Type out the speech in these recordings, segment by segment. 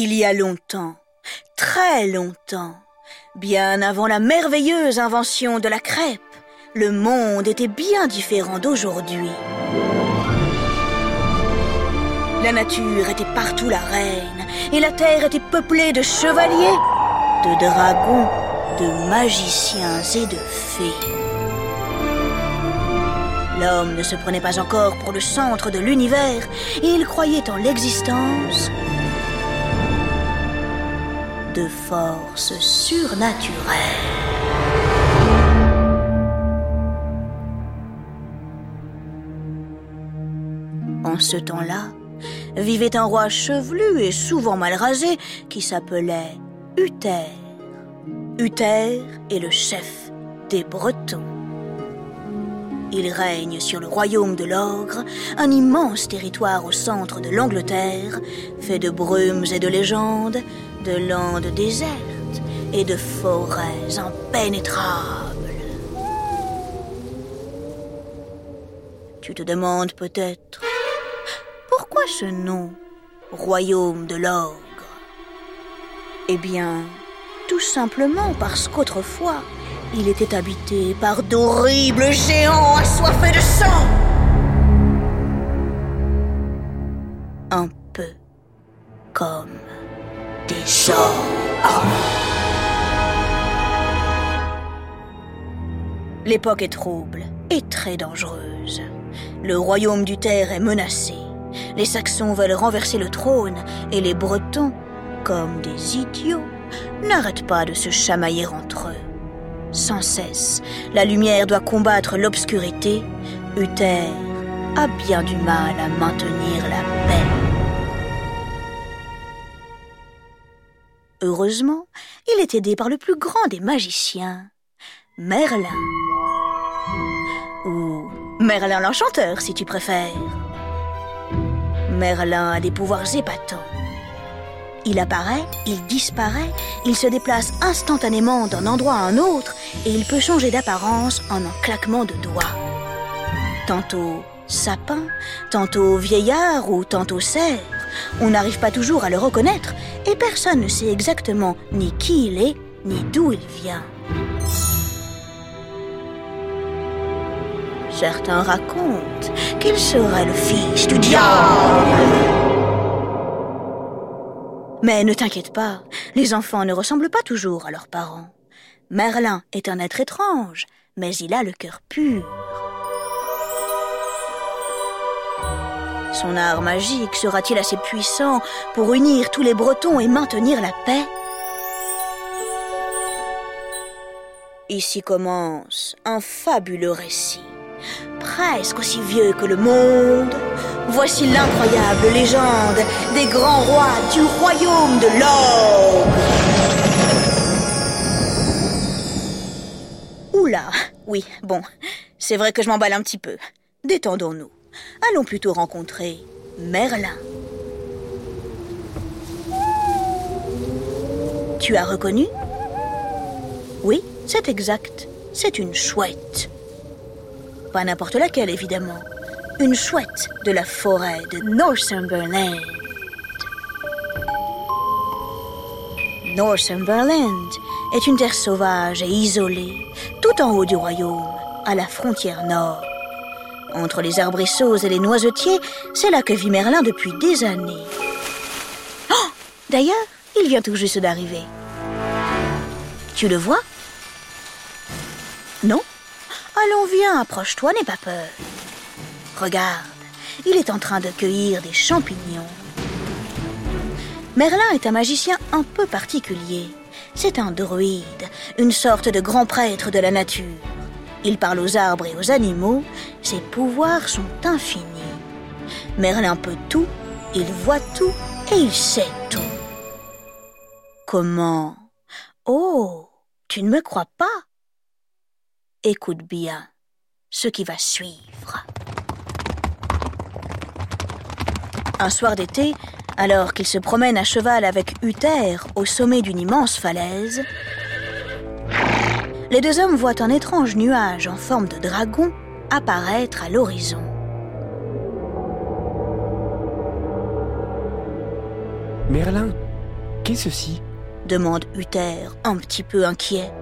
Il y a longtemps, très longtemps, bien avant la merveilleuse invention de la crêpe, le monde était bien différent d'aujourd'hui. La nature était partout la reine, et la terre était peuplée de chevaliers, de dragons, de magiciens et de fées. L'homme ne se prenait pas encore pour le centre de l'univers, et il croyait en l'existence de forces surnaturelles. En ce temps-là, vivait un roi chevelu et souvent mal rasé qui s'appelait Uther. Uther est le chef des Bretons. Il règne sur le royaume de l'ogre, un immense territoire au centre de l'Angleterre, fait de brumes et de légendes, de landes désertes et de forêts impénétrables. Tu te demandes peut-être pourquoi ce nom, royaume de l'ogre? Eh bien, tout simplement parce qu'autrefois, il était habité par d'horribles géants assoiffés de sang. Un peu comme des hommes. L'époque est trouble et très dangereuse. Le royaume du Terre est menacé. Les Saxons veulent renverser le trône et les Bretons, comme des idiots, n'arrêtent pas de se chamailler entre eux sans cesse. La lumière doit combattre l'obscurité. Uther a bien du mal à maintenir la paix. Heureusement, il est aidé par le plus grand des magiciens, Merlin. Ou Merlin l'enchanteur, si tu préfères. Merlin a des pouvoirs épatants. Il apparaît, il disparaît, il se déplace instantanément d'un endroit à un autre et il peut changer d'apparence en un claquement de doigts. Tantôt sapin, tantôt vieillard ou tantôt cerf. On n'arrive pas toujours à le reconnaître et personne ne sait exactement ni qui il est ni d'où il vient. Certains racontent qu'il serait le fils du diable. Mais ne t'inquiète pas, les enfants ne ressemblent pas toujours à leurs parents. Merlin est un être étrange, mais il a le cœur pur. Son art magique sera-t-il assez puissant pour unir tous les Bretons et maintenir la paix? Ici commence un fabuleux récit, presque aussi vieux que le monde, Voici l'incroyable légende des grands rois du royaume de l'or. Oula, oui, bon, c'est vrai que je m'emballe un petit peu. Détendons-nous. Allons plutôt rencontrer Merlin. Tu as reconnu? Oui, c'est exact. C'est une chouette. Pas n'importe laquelle, évidemment une chouette de la forêt de Northumberland. Northumberland est une terre sauvage et isolée, tout en haut du royaume, à la frontière nord. Entre les arbrisseaux et les noisetiers, c'est là que vit Merlin depuis des années. Oh D'ailleurs, il vient tout juste d'arriver. Tu le vois? Non? Allons, viens, approche-toi, n'aie pas peur. Regarde, il est en train de cueillir des champignons. Merlin est un magicien un peu particulier. C'est un druide, une sorte de grand prêtre de la nature. Il parle aux arbres et aux animaux, ses pouvoirs sont infinis. Merlin peut tout, il voit tout et il sait tout. Comment? Oh, tu ne me crois pas? Écoute bien ce qui va suivre. Un soir d'été, alors qu'il se promène à cheval avec Uther au sommet d'une immense falaise, les deux hommes voient un étrange nuage en forme de dragon apparaître à l'horizon. Merlin, Qu'est ceci? demande Uther, un petit peu inquiet.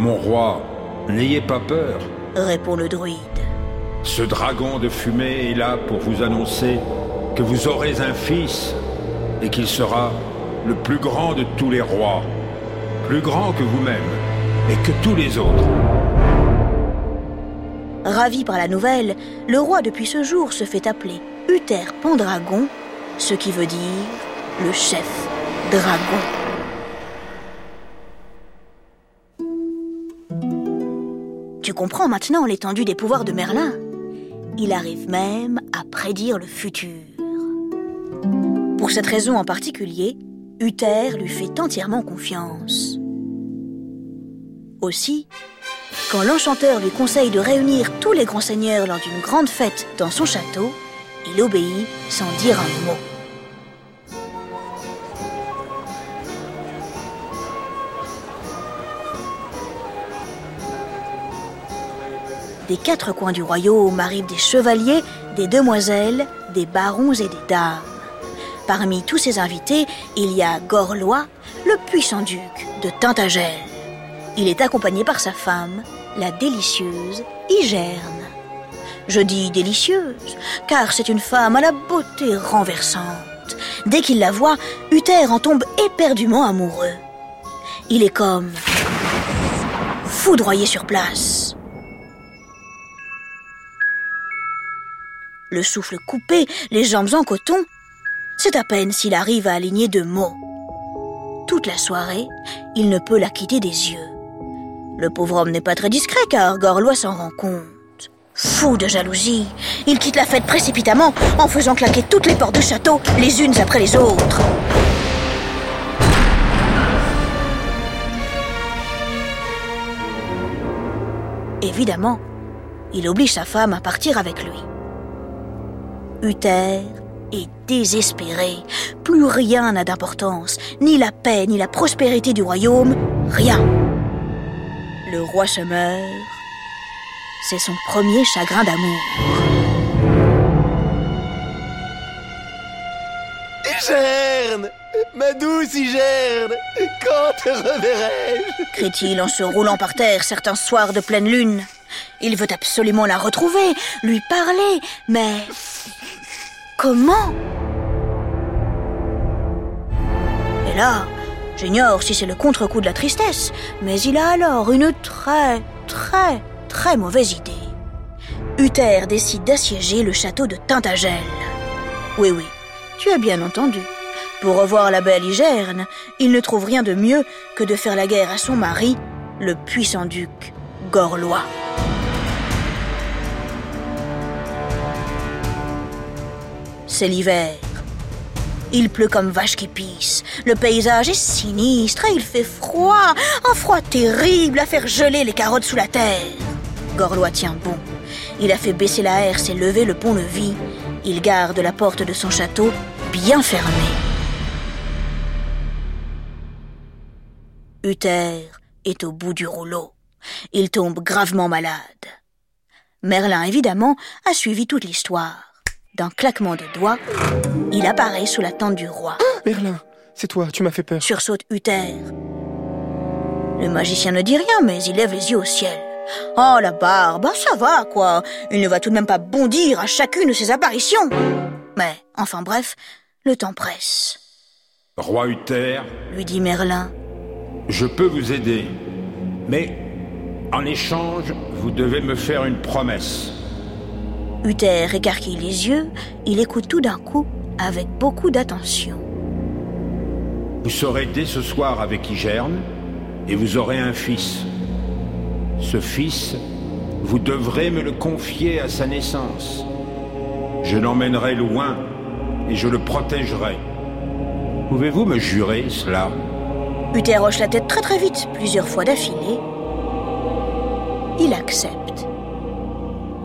Mon roi, n'ayez pas peur, répond le druide. Ce dragon de fumée est là pour vous annoncer que vous aurez un fils et qu'il sera le plus grand de tous les rois, plus grand que vous-même et que tous les autres. Ravi par la nouvelle, le roi depuis ce jour se fait appeler Uther Pendragon, ce qui veut dire le chef dragon. Tu comprends maintenant l'étendue des pouvoirs de Merlin Il arrive même à prédire le futur. Pour cette raison en particulier, Uther lui fait entièrement confiance. Aussi, quand l'enchanteur lui conseille de réunir tous les grands seigneurs lors d'une grande fête dans son château, il obéit sans dire un mot. Des quatre coins du royaume arrivent des chevaliers, des demoiselles, des barons et des dames. Parmi tous ces invités, il y a Gorlois, le puissant duc de Tintagel. Il est accompagné par sa femme, la délicieuse Hygerne. Je dis délicieuse, car c'est une femme à la beauté renversante. Dès qu'il la voit, Uther en tombe éperdument amoureux. Il est comme foudroyé sur place. Le souffle coupé, les jambes en coton, c'est à peine s'il arrive à aligner deux mots. Toute la soirée, il ne peut la quitter des yeux. Le pauvre homme n'est pas très discret car Gorlois s'en rend compte. Fou de jalousie, il quitte la fête précipitamment en faisant claquer toutes les portes du château les unes après les autres. Évidemment, il oblige sa femme à partir avec lui. Uther est désespéré. Plus rien n'a d'importance, ni la paix, ni la prospérité du royaume, rien. Le roi se meurt. C'est son premier chagrin d'amour. Hygerne Ma douce Hygerne Quand te reverrai-je? Crie-t-il en se roulant par terre certains soirs de pleine lune. Il veut absolument la retrouver, lui parler, mais Comment Et là, j'ignore si c'est le contre-coup de la tristesse, mais il a alors une très, très, très mauvaise idée. Uther décide d'assiéger le château de Tintagel. Oui, oui, tu as bien entendu. Pour revoir la belle Hygerne, il ne trouve rien de mieux que de faire la guerre à son mari, le puissant duc Gorlois. C'est l'hiver. Il pleut comme vache qui pisse. Le paysage est sinistre et il fait froid. Un froid terrible à faire geler les carottes sous la terre. Gorlois tient bon. Il a fait baisser la herse et lever le pont-levis. Il garde la porte de son château bien fermée. Uther est au bout du rouleau. Il tombe gravement malade. Merlin, évidemment, a suivi toute l'histoire. D'un claquement de doigts, il apparaît sous la tente du roi. Merlin, c'est toi, tu m'as fait peur. Sursaute Uther. Le magicien ne dit rien, mais il lève les yeux au ciel. Oh, la barbe, ça va, quoi. Il ne va tout de même pas bondir à chacune de ses apparitions. Mais, enfin bref, le temps presse. Roi Uther, lui dit Merlin, je peux vous aider, mais en échange, vous devez me faire une promesse. Uther écarquille les yeux, il écoute tout d'un coup avec beaucoup d'attention. Vous serez dès ce soir avec Hygerne et vous aurez un fils. Ce fils, vous devrez me le confier à sa naissance. Je l'emmènerai loin et je le protégerai. Pouvez-vous me jurer cela? Uther hoche la tête très très vite, plusieurs fois d'affilée. Il accepte.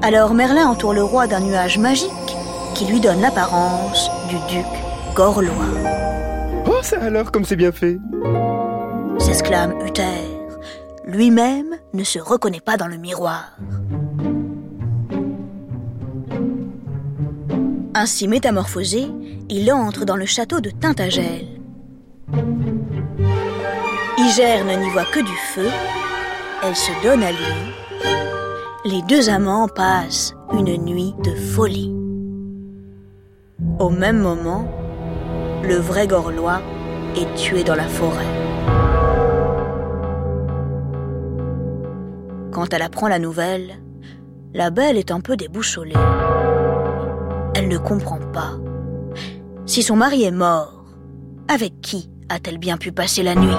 Alors Merlin entoure le roi d'un nuage magique qui lui donne l'apparence du duc Gorlois. Oh, ça alors, comme c'est bien fait s'exclame Uther. Lui-même ne se reconnaît pas dans le miroir. Ainsi métamorphosé, il entre dans le château de Tintagel. Igerne n'y voit que du feu, elle se donne à lui. Les deux amants passent une nuit de folie. Au même moment, le vrai Gorlois est tué dans la forêt. Quand elle apprend la nouvelle, la belle est un peu déboussolée. Elle ne comprend pas. Si son mari est mort, avec qui a-t-elle bien pu passer la nuit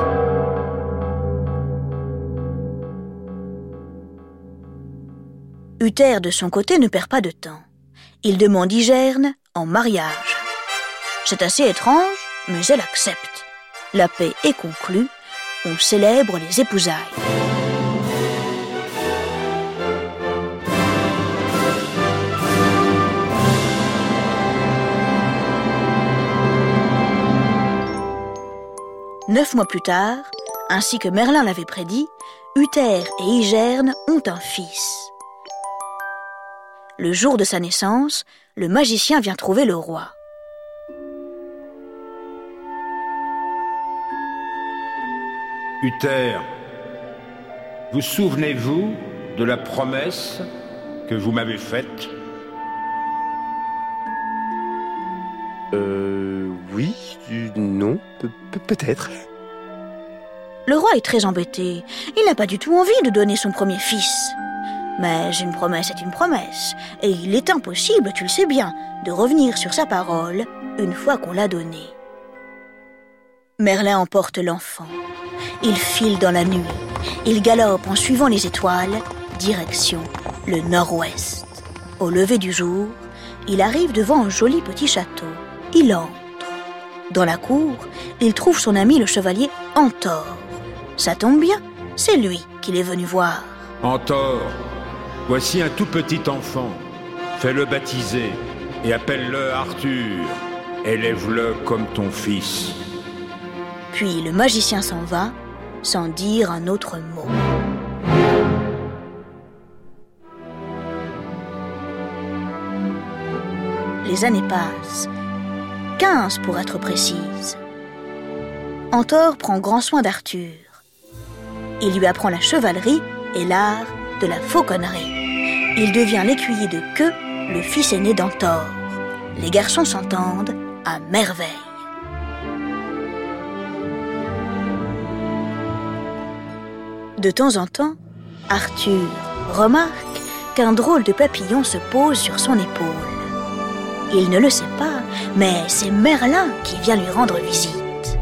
Uther, de son côté, ne perd pas de temps. Il demande Igerne en mariage. C'est assez étrange, mais elle accepte. La paix est conclue, on célèbre les épousailles. Neuf mois plus tard, ainsi que Merlin l'avait prédit, Uther et Igerne ont un fils. Le jour de sa naissance, le magicien vient trouver le roi. Uther, vous souvenez-vous de la promesse que vous m'avez faite? Euh. Oui, non, pe- pe- peut-être. Le roi est très embêté. Il n'a pas du tout envie de donner son premier fils. Mais une promesse est une promesse, et il est impossible, tu le sais bien, de revenir sur sa parole une fois qu'on l'a donnée. Merlin emporte l'enfant. Il file dans la nuit. Il galope en suivant les étoiles, direction le nord-ouest. Au lever du jour, il arrive devant un joli petit château. Il entre. Dans la cour, il trouve son ami le chevalier Antor. Ça tombe bien, c'est lui qu'il est venu voir. Antor, voici un tout petit enfant. Fais-le baptiser et appelle-le Arthur. Élève-le comme ton fils. Puis le magicien s'en va, sans dire un autre mot. Les années passent. Quinze pour être précise. Antor prend grand soin d'Arthur. Il lui apprend la chevalerie et l'art de la fauconnerie. Il devient l'écuyer de Queue, le fils aîné d'Antor. Les garçons s'entendent à merveille. De temps en temps, Arthur remarque qu'un drôle de papillon se pose sur son épaule. Il ne le sait pas, mais c'est Merlin qui vient lui rendre visite.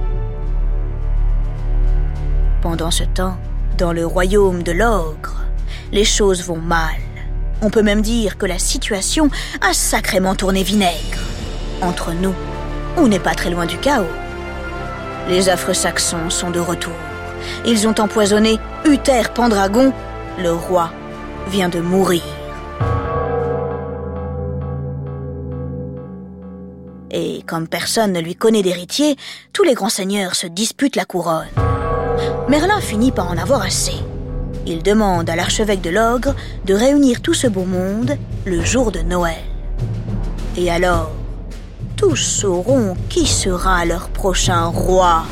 Pendant ce temps, dans le royaume de l'ogre, les choses vont mal. On peut même dire que la situation a sacrément tourné vinaigre. Entre nous, on n'est pas très loin du chaos. Les affreux saxons sont de retour. Ils ont empoisonné Uther Pendragon. Le roi vient de mourir. Et comme personne ne lui connaît d'héritier, tous les grands seigneurs se disputent la couronne. Merlin finit par en avoir assez. Il demande à l'archevêque de l'ogre de réunir tout ce beau monde le jour de Noël. Et alors, tous sauront qui sera leur prochain roi.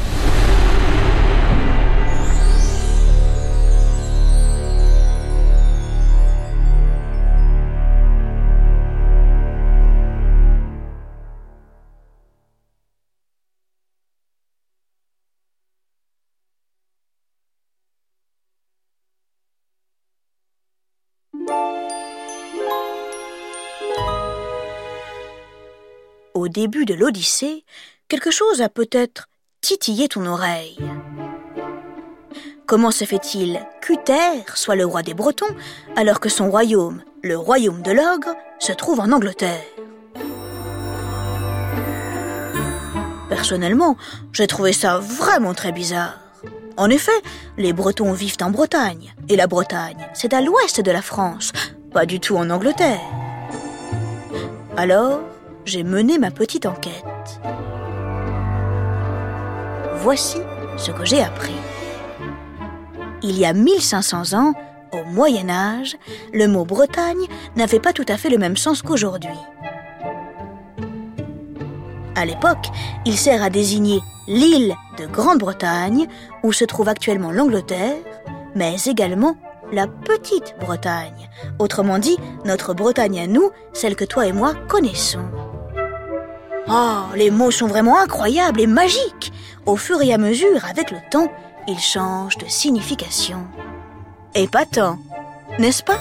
Au début de l'Odyssée, quelque chose a peut-être titillé ton oreille. Comment se fait-il qu'Uther soit le roi des Bretons alors que son royaume, le royaume de l'ogre, se trouve en Angleterre? Personnellement, j'ai trouvé ça vraiment très bizarre. En effet, les Bretons vivent en Bretagne, et la Bretagne, c'est à l'ouest de la France, pas du tout en Angleterre. Alors, j'ai mené ma petite enquête. Voici ce que j'ai appris. Il y a 1500 ans, au Moyen Âge, le mot Bretagne n'avait pas tout à fait le même sens qu'aujourd'hui. À l'époque, il sert à désigner l'île de Grande-Bretagne, où se trouve actuellement l'Angleterre, mais également la Petite Bretagne. Autrement dit, notre Bretagne à nous, celle que toi et moi connaissons. Oh, les mots sont vraiment incroyables et magiques. Au fur et à mesure, avec le temps, ils changent de signification. Épatant, n'est-ce pas?